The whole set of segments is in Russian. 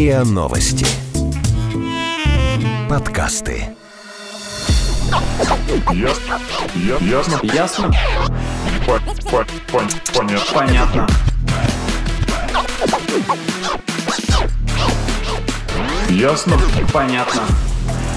РИА Новости. Подкасты. Ясно. Ясно. Ясно? По- по- пон- Понятно. Понятно. Ясно. Понятно.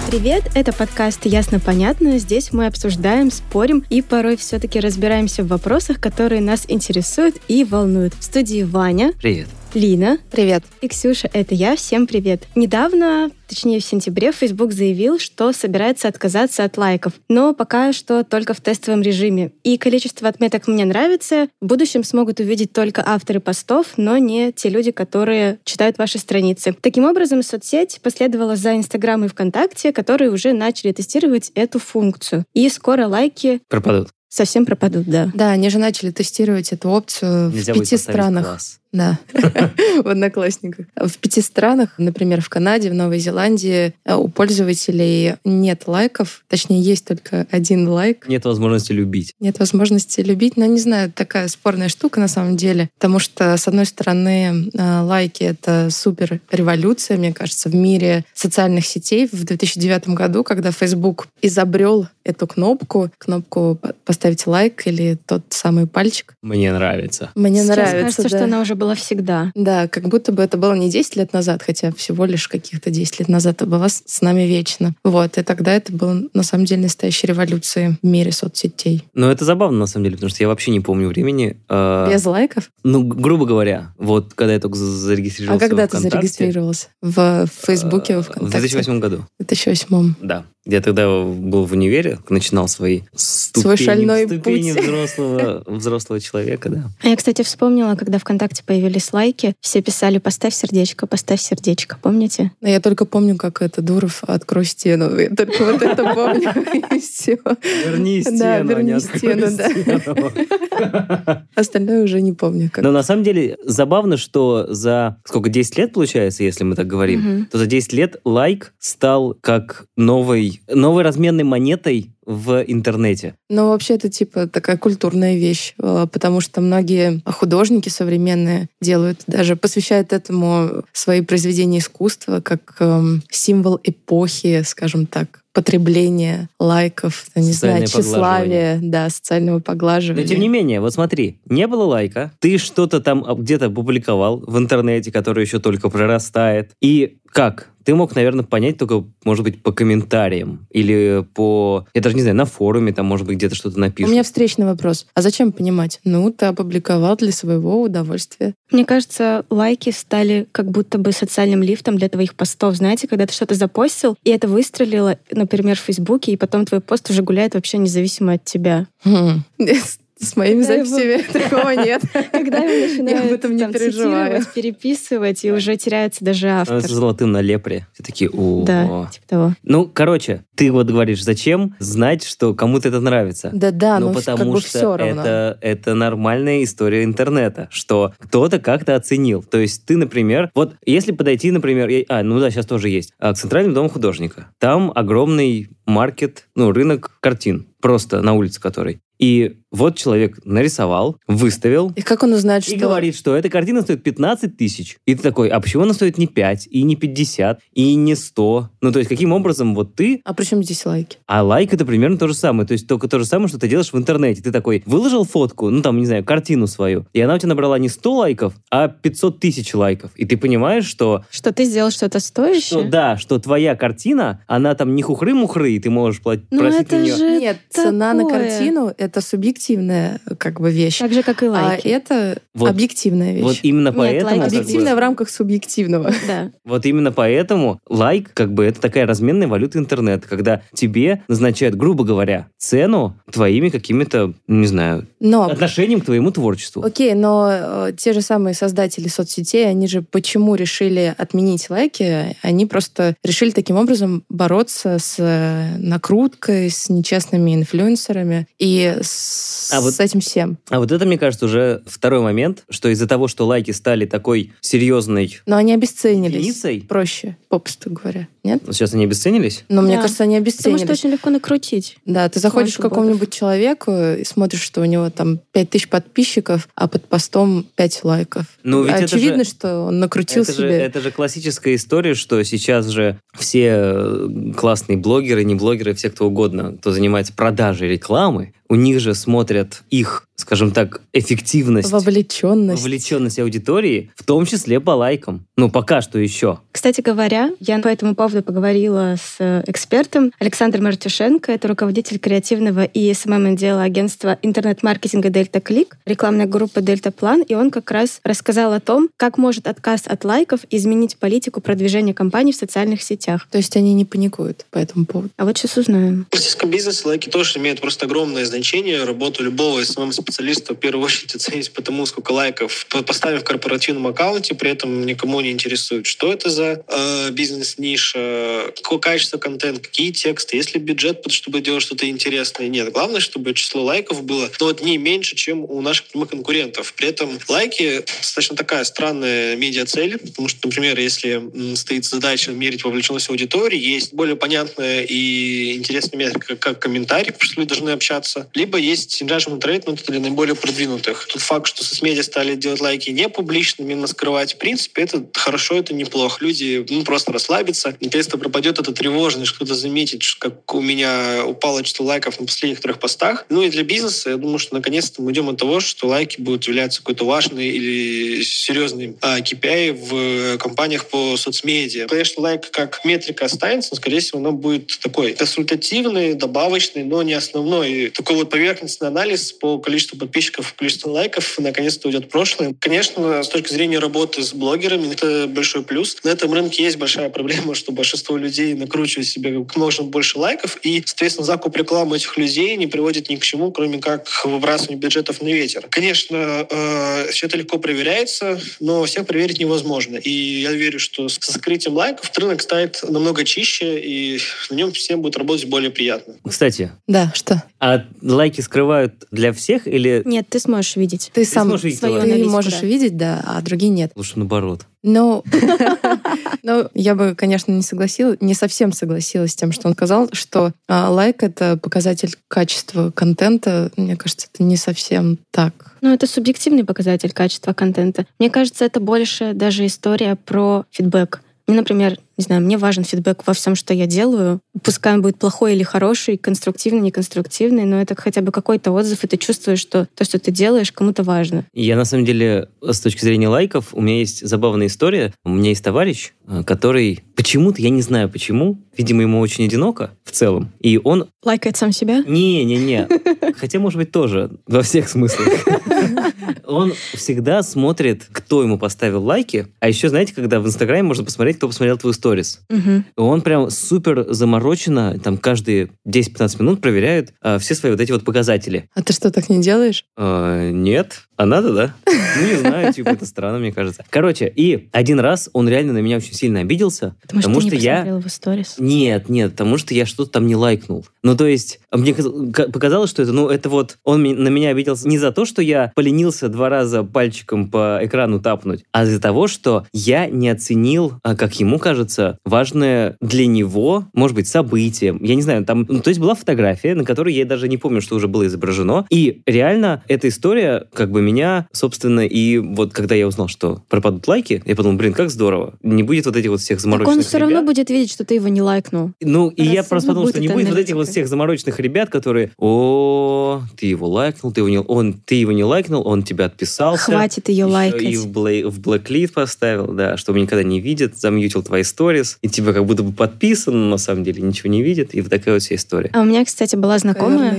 Привет, это подкаст «Ясно-понятно». Здесь мы обсуждаем, спорим и порой все-таки разбираемся в вопросах, которые нас интересуют и волнуют. В студии Ваня, Привет. Лина Привет. и Ксюша. Это я. Всем привет. Недавно, точнее в сентябре, Facebook заявил, что собирается отказаться от лайков. Но пока что только в тестовом режиме. И количество отметок мне нравится. В будущем смогут увидеть только авторы постов, но не те люди, которые читают ваши страницы. Таким образом, соцсеть последовала за Инстаграм и ВКонтакте, которые уже начали тестировать эту функцию. И скоро лайки Пропадут. совсем пропадут, да. Да, они же начали тестировать эту опцию Нельзя в пяти странах. класс. Да, в Одноклассниках. В пяти странах, например, в Канаде, в Новой Зеландии, э, у пользователей нет лайков, точнее, есть только один лайк. Нет возможности любить. Нет возможности любить, но не знаю, такая спорная штука на самом деле, потому что, с одной стороны, э, лайки — это супер революция, мне кажется, в мире социальных сетей в 2009 году, когда Facebook изобрел эту кнопку, кнопку по- «Поставить лайк» или тот самый пальчик. Мне нравится. Мне Сейчас нравится, кажется, да. что она уже была всегда. Да, как будто бы это было не 10 лет назад, хотя всего лишь каких-то 10 лет назад это была с с нами вечно. Вот, и тогда это было на самом деле настоящей революцией в мире соцсетей. Но это забавно, на самом деле, потому что я вообще не помню времени. э, Без лайков? Ну, грубо говоря, вот когда я только за- А зарегистрировался когда в ты зарегистрировался? В Фейсбуке, э, в В ВКонтакте? 2008 году. В 2008. Да. Я тогда был в универе, начинал свои ступени, Свой шальной ступени путь. взрослого, взрослого человека, да. А Я, кстати, вспомнила, когда ВКонтакте появились лайки, все писали «поставь сердечко, поставь сердечко». Помните? Но я только помню, как это Дуров «Открой стену». Я только вот это помню, и все. Верни стену, Да, а верни стену, да. Остальное уже не помню. Но на самом деле забавно, что за сколько, 10 лет получается, если мы так говорим, то за 10 лет лайк стал как новой, новой разменной монетой в интернете. Но вообще это типа такая культурная вещь, э, потому что многие художники современные делают, даже посвящают этому свои произведения искусства как эм, символ эпохи, скажем так, потребления лайков, не знаю, тщеславия, да, социального Но поглаживания. тем не менее, вот смотри, не было лайка, ты что-то там а, где-то публиковал в интернете, который еще только прорастает. И как? Ты мог, наверное, понять только, может быть, по комментариям или по... Я даже не знаю, на форуме там, может быть, где-то что-то У напишут. меня встречный вопрос. А зачем понимать? Ну, ты опубликовал для своего удовольствия. Мне кажется, лайки стали как будто бы социальным лифтом для твоих постов. Знаете, когда ты что-то запостил, и это выстрелило, например, в Фейсбуке, и потом твой пост уже гуляет вообще независимо от тебя. Хм. С моими Когда его- записями такого нет. Когда его начинают об этом не там цитировать, переписывать, и уже теряется даже автор. С золотым на лепре. Все такие, о Да, типа того. Ну, короче, ты вот говоришь, зачем знать, что кому-то это нравится? Да-да, ну, но потому что это, это нормальная история интернета, что кто-то как-то оценил. То есть ты, например, вот если подойти, например, я- а, ну да, сейчас тоже есть, а, к Центральному дому художника, там огромный маркет, ну, рынок картин, просто на улице который. И вот человек нарисовал, выставил, И как он узнает, и что... говорит, что эта картина стоит 15 тысяч. И ты такой, а почему она стоит не 5, и не 50, и не 100? Ну, то есть, каким образом вот ты А при чем здесь лайки? а лайк это примерно то же самое. То есть только то же самое, что ты делаешь в интернете. Ты такой выложил фотку, ну там, не знаю, картину свою, и она у тебя набрала не 100 лайков, а 500 тысяч лайков. И ты понимаешь, что, Что ты сделал что-то стоящее? что да, что твоя картина, она там не хухры-мухры, и ты можешь платить, Ну, просить это нее... же Нет, цена на такое. картину — это субъективная как бы вещь. Так же, как и А лайки. это Вот- объективная вещь. Вот именно Нет, поэтому... лайки как бы- Объективная в рамках субъективного. Да. Вот именно поэтому лайк, как бы, это такая разменная валюта интернета, когда тебе назначают, грубо говоря, цену твоими какими-то, не знаю, Но отношением к твоему творчеству. Окей, но э, те же самые создатели соцсетей, они же почему решили отменить лайки? Они просто решили таким образом бороться с э, накруткой, с нечестными инфлюенсерами и с, А вот- с этим всем. А вот это, мне кажется, уже второй момент, что из-за того, что лайки стали такой серьезной Но они обесценились. единицей, Проще. Попросту говоря. Нет? Сейчас они обесценились? Но мне Да. кажется, они Потому обесценились. что очень легко накрутить. Да, ты заходишь к какому-нибудь человеку и смотришь, что у него там 5000 подписчиков, а под постом 5 лайков. Ну, ведь это Очевидно, же- что он накрутил Это же, себе. это же классическая история, что сейчас же все э, классные блогеры, не блогеры, все кто угодно, кто занимается продажей рекламы, у них же смотрят их, скажем так, эффективность, Вовлеченность. вовлеченность аудитории, в том числе по лайкам. Ну, пока что еще. Кстати говоря, я по этому поводу поговорила с э, экспертом. Александр Мартюшенко, это руководитель креативного и SMM-отдела агентства интернет-маркетинга Дельта Клик, рекламная группа Дельта План, и он как раз рассказал о том, как может отказ от лайков изменить политику продвижения компаний в социальных сетях. То есть они не паникуют по этому поводу. А вот сейчас узнаем. В российском бизнесе лайки тоже имеют просто огромное значение. Работу любого SMM-специалиста в первую очередь оценить по тому, сколько лайков по- поставив в корпоративном аккаунте, при этом никому не интересует, что это за э, бизнес-ниша, какое качество контента, какие тексты, есть ли бюджет, чтобы делать что-то интересное. Нет, главное, чтобы число лайков было ну, вот не меньше, чем у наших конкурентов. При этом лайки достаточно такая странная медиа-цель, потому что, например, если стоит задача мерить вовлеченность аудитории, есть более понятная и интересная метрика, как комментарий, потому что люди должны общаться, либо есть rate, но это для наиболее продвинутых. Тут факт, что соцмедиа стали делать лайки не публичными, именно скрывать, в принципе, это хорошо, это неплохо. Люди ну, просто расслабятся, наконец-то пропадет эта тревожность, кто-то заметит, как у меня упало число лайков на последних трех постах. Ну и для бизнеса, я думаю, что наконец-то мы идем от того, что лайки будут являться какой-то важной или серьезной а, KPI в э, компаниях по соцмедиа. Конечно, лайк как метрика останется, но, скорее всего, она будет такой консультативный, добавочный, но не основной. И такой вот поверхностный анализ по количеству подписчиков, количеству лайков наконец-то уйдет в прошлое. Конечно, с точки зрения работы с блогерами, это большой плюс. На этом рынке есть большая проблема, что большинство людей накручивают себе как можно больше лайков, и, соответственно, закуп рекламы этих людей не приводит ни к чему, кроме как выбрасывания бюджетов на ветер. Конечно, э, все это легко проверяется, но всех проверить невозможно. И я верю, что с закрытием лайков рынок станет намного чище, и на нем всем будет работать более приятно. Кстати, Да, что? а лайки скрывают для всех или Нет, ты сможешь видеть. Ты, сам сможешь видеть свою ты можешь да. видеть, да, а другие нет. лучше наоборот? Ну, ну, я бы, конечно, не согласилась, не совсем согласилась с тем, что он сказал, что а, лайк — это показатель качества контента. Мне кажется, это не совсем так. Ну, это субъективный показатель качества контента. Мне кажется, это больше даже история про фидбэк. Мне, например, не знаю, мне важен фидбэк во всем, что я делаю. Пускай он будет плохой или хороший, конструктивный, неконструктивный, но это хотя бы какой-то отзыв, и ты чувствуешь, что то, что ты делаешь, кому-то важно. Я, на самом деле, с точки зрения лайков, у меня есть забавная история. У меня есть товарищ, э, который почему-то, я не знаю почему, видимо, ему очень одиноко в целом, и он... Лайкает сам себя? Не-не-не, хотя, может быть, тоже во всех смыслах. Он всегда смотрит, кто ему поставил лайки, а еще, знаете, когда в Инстаграме можно посмотреть, кто посмотрел твою сторис. Мгм. Он прям супер замороченно, там, каждые 10-15 минут проверяет э, все свои вот эти вот показатели. А ты что, так не делаешь? Э, нет. А надо, да? Ну, не знаю, типа, это странно, мне кажется. Короче, и один раз он реально на меня очень сильно обиделся, Потому что потому что не я... его сторис. Нет, нет, потому что я что-то там не лайкнул. Ну, то есть, мне каз- ка- показалось, что это, ну, это вот, он на меня обиделся не за то, что я поленился два раза пальчиком по экрану тапнуть, а из-за того, что я не оценил, а, как ему кажется, важное для него, может быть, событие. Я не знаю, там, ну, то есть была фотография, на которой я даже не помню, что уже было изображено. И реально эта история, как бы меня, собственно, и вот когда я узнал, что пропадут лайки, я подумал, блин, как здорово. Не будет вот этих вот всех Так замороченных он все равно ребят. будет видеть, что ты его не лайкнул. Ну, и я Раз просто равно подумал, что не будет вот этих вот всех замороченных ребят, которые, о, ты его лайкнул, ты его не, он, ты его не лайкнул, он тебя отписался. Хватит ее лайкать. И в, блэ- в блэклист поставил, да, чтобы никогда не видит, замьютил твои сторис, и тебя как будто бы подписан, но на самом деле ничего не видит, и вот такая вот вся история. А у меня, кстати, была знакомая,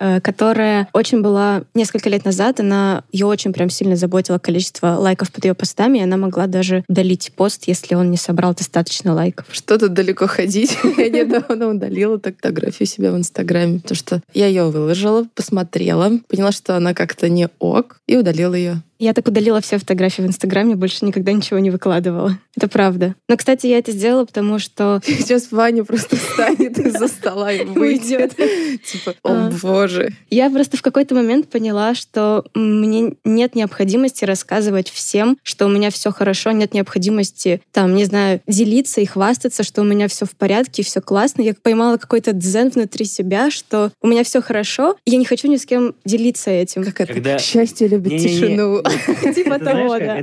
э, которая очень была несколько лет назад, она ее очень прям сильно заботило количество лайков под ее постами, и она могла даже удалить пост, если он не собрал достаточно лайков. Что тут далеко ходить? Я недавно удалила фотографию себя в Инстаграме, потому что я ее выложила, посмотрела, поняла, что она как-то не ок, и удалила ее. Я так удалила все фотографии в Инстаграме, больше никогда ничего не выкладывала. Это правда. Но, кстати, я это сделала, потому что... Сейчас Ваня просто встанет из-за стола и выйдет. Типа, о А. боже. Я просто в какой-то момент поняла, что мне нет необходимости рассказывать всем, что у меня все хорошо, нет необходимости, там, не знаю, делиться и хвастаться, что у меня все в порядке, все классно. Я поймала какой-то дзен внутри себя, что у меня все хорошо, я не хочу ни с кем делиться этим. Как это? Когда- Счастье любит тишину. Типа того, да.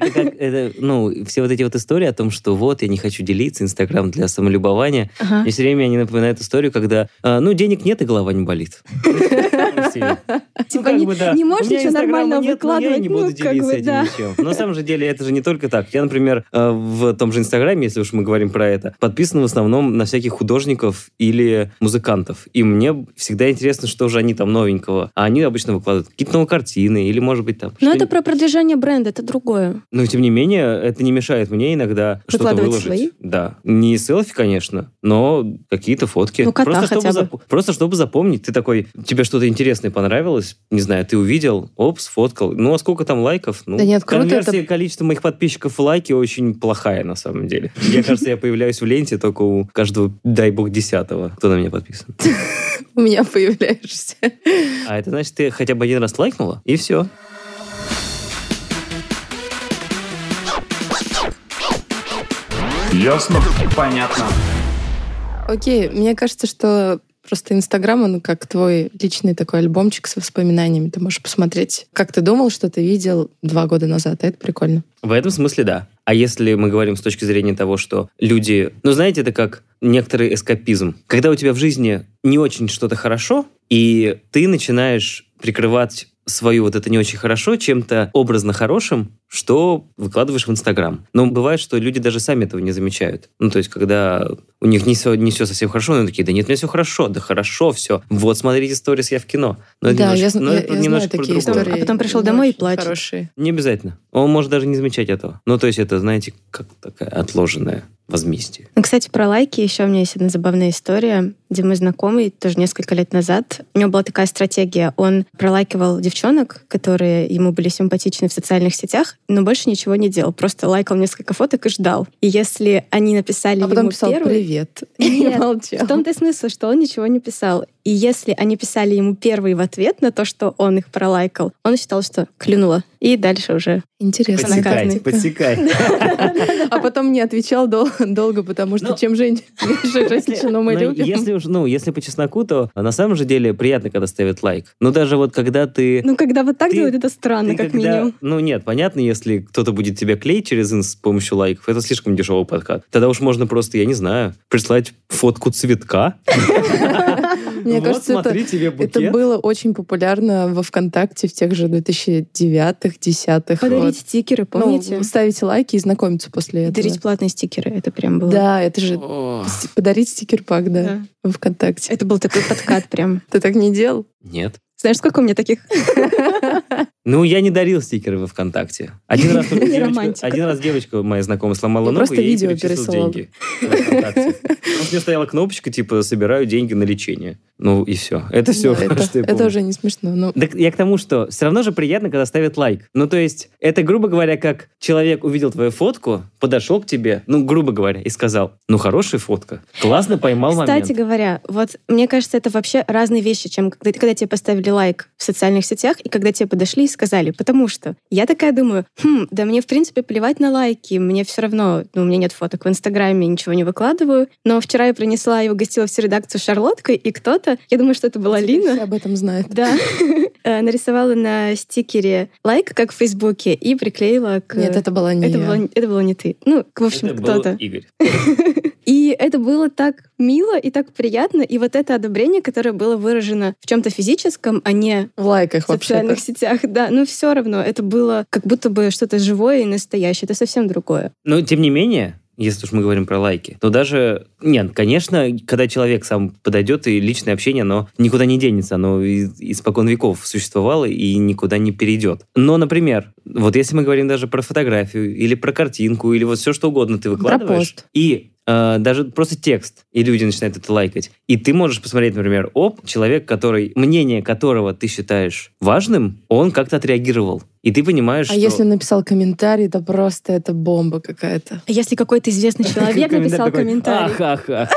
Ну, все вот эти вот истории о том, что вот, я не хочу делиться, Инстаграм для самолюбования. Мне все время они напоминают историю, когда, а, ну, денег нет и голова не болит. Ну, Типа не- можешь ничего Инстаграма нормального нет, но я и выкладывать, не ну, буду как делиться этим ничем. Но на самом же деле это же не только так. Я, например, э, в том же Инстаграме, если уж мы говорим про это, подписан в основном на всяких художников или музыкантов. И мне всегда интересно, что же они там новенького. А они обычно выкладывают какие-то новые картины или, может быть, там... Что-нибудь. это про продвижение бренда, это другое. Но, тем не менее, это не мешает мне иногда что-то выложить. свои? Да. Не селфи, конечно, но какие-то фотки. Ну, кота просто, чтобы хотя бы. зап- просто чтобы запомнить. Ты такой, тебе что-то интересное понравилось, не знаю, ты увидел, оп, сфоткал. Ну, а сколько там лайков? Ну, Да нет, круто конверсия количества моих подписчиков в лайки очень плохая, на самом деле. Мне кажется, я появляюсь в ленте только у каждого, дай бог, десятого, кто на меня подписан. У меня появляешься. А это значит, ты хотя бы один раз лайкнула, и все. Ясно? Понятно. Окей, мне кажется, что просто Инстаграм, он как твой личный такой альбомчик со воспоминаниями. Ты можешь посмотреть, как ты думал, что ты видел два года назад. Это прикольно. В этом смысле да. А если мы говорим с точки зрения того, что люди... Ну, знаете, это как некоторый эскапизм. Когда у тебя в жизни не очень что-то хорошо, и ты начинаешь прикрывать свою вот это не очень хорошо чем-то образно хорошим, что выкладываешь в Инстаграм. Но бывает, что люди даже сами этого не замечают. Ну, то есть, когда у них не все, не все совсем хорошо, они такие, да нет, у меня все хорошо, да хорошо все. Вот, смотрите сторис, я в кино. Но это да, немножко- я, но я- это я знаю немножко такие другое. истории. А потом пришел домой и плачет. Хорошие. Не обязательно. Он может даже не замечать этого. Ну, то есть это, знаете, как такая отложенное возмездие. Ну, кстати, про лайки еще у меня есть одна забавная история, где мой знакомый тоже несколько лет назад, у него была такая стратегия. Он пролайкивал девчонок, которые ему были симпатичны в социальных сетях, но больше ничего не делал. Просто лайкал несколько фоток и ждал. И если они написали А потом ему писал первый... привет. Нет, молчал. В том-то и смысл, что он ничего не писал. И если они писали ему первый в ответ на то, что он их пролайкал, он считал, что клюнуло. И дальше уже. Интересно. Подсекай, подсекай. А потом не отвечал дол- долго, потому что Ну, чем женщину мы Ну, любим. Если уж, ну, если по чесноку, то на самом же деле приятно, когда ставят лайк. Но даже вот когда ты... Ну, когда вот так делают, это странно, как минимум. Ну нет, понятно, если кто-то будет тебя клеить через инс с помощью лайков, это слишком дешевый подкат. Тогда уж можно просто, я не знаю, прислать фотку цветка. Мне Вот, кажется, это, смотри, тебе букет. это было очень популярно во ВКонтакте в тех же 2009-х, 10-х. Подарить стикеры, помните? Ну, ставить лайки и знакомиться после этого. Дарить платные стикеры, это прям было. Да, это же О, подарить стикер-пак, да, Да. в ВКонтакте. Это был такой подкат прям. Ты так не делал? Нет. Знаешь, сколько у меня таких? Ну, я не дарил стикеры во ВКонтакте. Один раз, девочка, один раз девочка моя знакомая сломала Ну, ногу, просто и видео перечислил пересылал. деньги. во у меня стояла кнопочка, типа, собираю деньги на лечение. Ну, и все. Это все, Да, это, это уже не смешно. Ну, Так я к тому, что все равно же приятно, когда ставят лайк. Ну, то есть, это, грубо говоря, как человек увидел твою фотку, подошел к тебе, ну, грубо говоря, и сказал, ну, хорошая фотка, классно поймал момент. Кстати говоря, вот мне кажется, это вообще разные вещи, чем когда, когда тебе поставили лайк в социальных сетях и когда тебе подошли и сказали. Потому что я такая думаю, хм, да мне в принципе плевать на лайки, мне все равно, ну, у меня нет фоток в Инстаграме, ничего не выкладываю. Но вчера я принесла и угостила всю редакцию шарлоткой, и кто-то, я думаю, что это была теперь Лина, все об этом знают. Да. Э, Нарисовала на стикере лайк, как в Фейсбуке, и приклеила к... Нет, это была не это, я. было, это было не ты. Ну, в общем, Это был кто-то. Игорь. И это было так мило и так приятно. И вот это одобрение, которое было выражено в чем-то физическом, а не В лайках в социальных сетях, да, ну все равно это было как будто бы что-то живое и настоящее. Это совсем другое. Но, тем не менее, если уж мы говорим про лайки, то даже... Нет, конечно, когда человек сам подойдет, и личное общение, оно никуда не денется, оно из- испокон веков существовало и никуда не перейдет. Но, например, вот если мы говорим даже про фотографию, или про картинку, или вот все что угодно ты выкладываешь, и э, даже просто текст, и люди начинают это лайкать. И ты можешь посмотреть, например, оп, человек, который, мнение которого ты считаешь важным, он как-то отреагировал. И ты понимаешь, А что... если написал комментарий, то просто это бомба какая-то. А Если какой-то известный человек написал комментарий. Ах, ах, ах.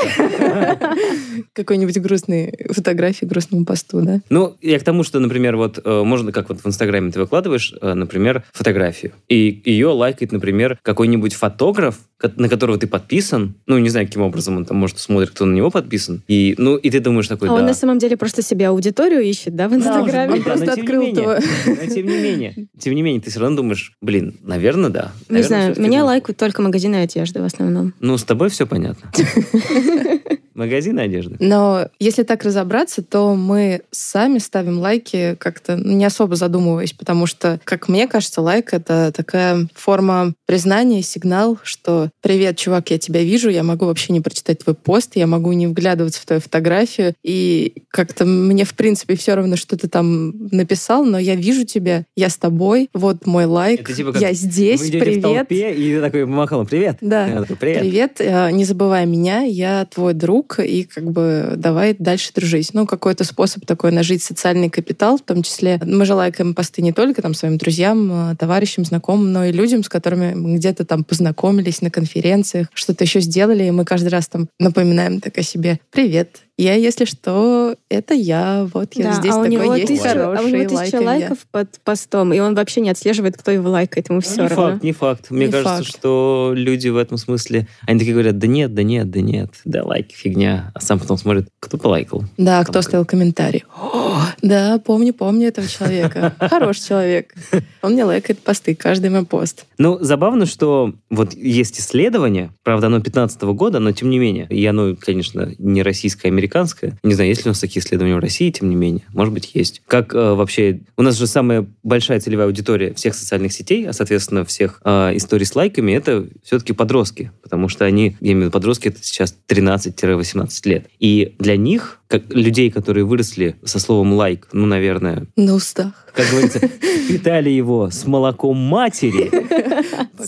Какой-нибудь грустной фотографии, грустному посту, да? Ну, я к тому, что, например, вот э, можно, как вот в Инстаграме ты выкладываешь, э, например, фотографию, и ее лайкает, например, какой-нибудь фотограф, на которого ты подписан, ну, не знаю, каким образом он там, может, смотрит, кто на него подписан, и, ну, и ты думаешь такой, А да. он на самом деле просто себе аудиторию ищет, да, в Инстаграме? Он просто открыл твой- но тем не менее, тем не менее, ты все равно думаешь, блин, наверное, да. Не Наверное, знаю, меня лайкают только магазины одежды в основном. Ну, с тобой все понятно. Магазин одежды. Но если так разобраться, то мы сами ставим лайки как-то ну, не особо задумываясь, потому что, как мне кажется, лайк — это такая форма признания, сигнал, что «Привет, чувак, я тебя вижу, я могу вообще не прочитать твой пост, я могу не вглядываться в твою фотографию, и как-то мне, в принципе, все равно, что ты там написал, но я вижу тебя, я с тобой, вот мой лайк, Это типа как я здесь, Вы идете в привет». толпе, и такой помахал, привет. Да. Такой, привет. Привет, э, не забывай меня, я твой друг, и как бы давай дальше дружить. Ну, какой-то способ такой нажить социальный капитал, в том числе мы же лайкаем посты не только там своим друзьям, э, товарищам, знакомым, но и людям, с которыми мы где-то там познакомились на конференциях, что-то еще сделали, и мы каждый раз там напоминаем так о себе. Привет, я, если что, это я, вот я Да, здесь а у такой него есть тысяча, хороший, а у него тысяча лайков под постом, и он вообще не отслеживает, кто его лайкает, ему Ну, все не равно. факт, не факт. Мне Не кажется, факт. что люди в этом смысле, они такие говорят, да нет, да нет, да нет, да лайки, фигня. А сам потом смотрит, кто полайкал. Да, Там кто как- оставил комментарий. О, да, помню, помню этого человека. Хороший человек. Он мне лайкает посты, каждый мой пост. Ну, забавно, что вот есть исследование, правда, оно 15 года, но тем не менее, и оно, конечно, не российское, а американское. Не знаю, есть ли у нас такие исследования в России, тем не менее. Может быть, есть. Как э, вообще... У нас же самая большая целевая аудитория всех социальных сетей, а, соответственно, всех э, историй с лайками, это все-таки подростки. Потому что они, я имею в виду подростки, это сейчас 13-18 лет. И для них, как людей, которые выросли со словом лайк, ну, наверное, На устах. Как говорится, питали его с молоком матери.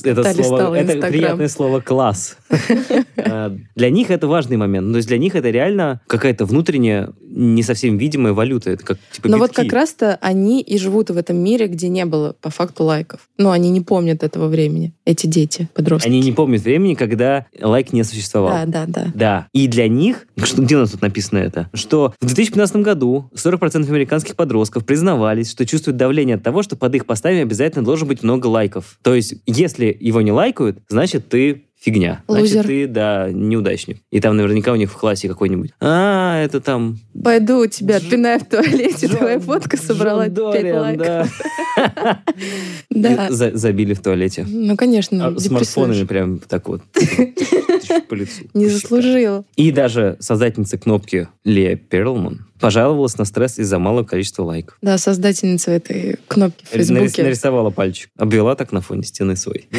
Это слово, это приятное слово класс. А, Для них это важный момент. То есть для них это реально какая-то внутренняя, не совсем видимая валюта. Это как типа Но вот битки. как раз-то они и живут в этом мире, где не было по факту лайков. Но они не помнят этого времени, эти дети, подростки. Они не помнят времени, когда лайк не существовал. Да, да, да. Да. И для них, что, где у нас тут написано это? Что в 2015 году 40% американских подростков признавались, что чувствуют давление от того, что под их постами обязательно должен быть много лайков. То есть, если его не лайкают, значит, ты фигня. Значит, Лузер. ты, да, неудачник. И там наверняка у них в классе какой-нибудь. А, это там... Пойду у тебя Дж- отпинаю в туалете, Джон- твоя фотка собрала Джон 5 Дориан, лайков. да. Забили в туалете. Ну, конечно, А смартфонами прям так вот. по лицу. Не заслужил. И даже создательница кнопки Лея Перлман пожаловалась на стресс из-за малого количества лайков. Да, создательница этой кнопки в Фейсбуке. Нарисовала пальчик. Обвела так на фоне стены свой.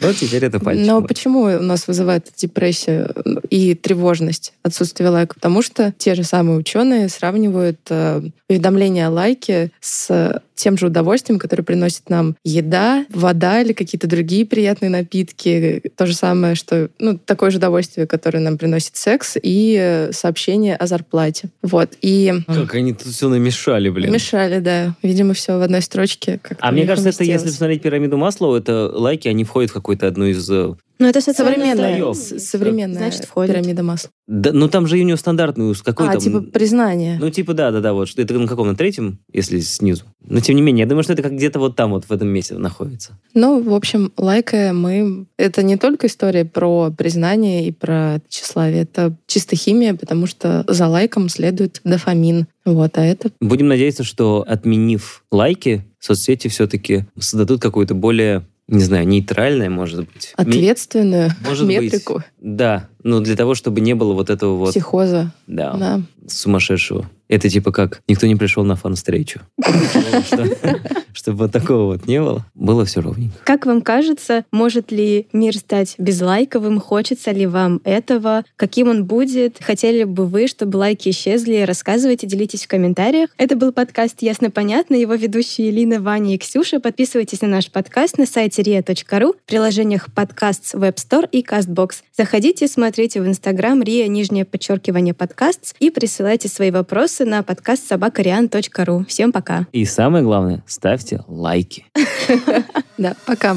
Вот теперь это пальчик. Но почему у нас вызывает депрессию и тревожность отсутствие лайков? Потому что те же самые ученые сравнивают э, уведомления о лайке с тем же удовольствием, которое приносит нам еда, вода или какие-то другие приятные напитки. То же самое, что ну, такое же удовольствие, которое нам приносит секс и э, сообщение о зарплате. Вот. И Как они тут все намешали, блин. мешали, да. Видимо, все в одной строчке. А мне кажется, это если посмотреть пирамиду Маслоу, это лайки, они входят в какую-то одну из... Ну, это социальный Современная, современная Значит, входит. пирамида масла. Да, ну там же у него стандартный уз. Какой а, там... типа признание. Ну, типа, да, да, да, вот. что Это на каком? На третьем, если снизу. Но, тем не менее, я думаю, что это как где-то вот там, вот в этом месте находится. Ну, в общем, лайкая мы... Это не только история про признание и про тщеславие. Это чисто химия, потому что за лайком следует дофамин. Вот, а это... Будем надеяться, что отменив лайки, соцсети все-таки создадут какую-то более, не знаю, нейтральное, может быть. Ответственную Может быть. метрику Да, ну для того, чтобы не было вот этого вот, психоза. да, Да. сумасшедшего. Это типа как, никто не пришел на фан-встречу. Чтобы вот такого вот не было, было все ровненько. Как вам кажется, может ли мир стать безлайковым? Хочется ли вам этого? Каким он будет? Хотели бы вы, чтобы лайки исчезли? Рассказывайте, делитесь в комментариях. Это был подкаст «Ясно-понятно». Его ведущие Лина, Ваня и Ксюша. Подписывайтесь на наш подкаст на сайте ria.ru, в приложениях подкаст, Web Store и CastBox. Заходите, смотрите смотрите в Инстаграм Рия, нижнее подчеркивание подкаст и присылайте свои вопросы на подкаст собакариан.ру. Всем пока. И самое главное, ставьте лайки. Да, пока.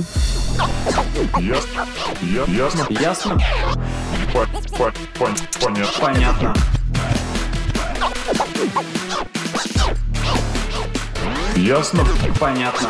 Ясно. Ясно. Ясно? По- по- пон- Понятно. Понятно. Ясно. Понятно.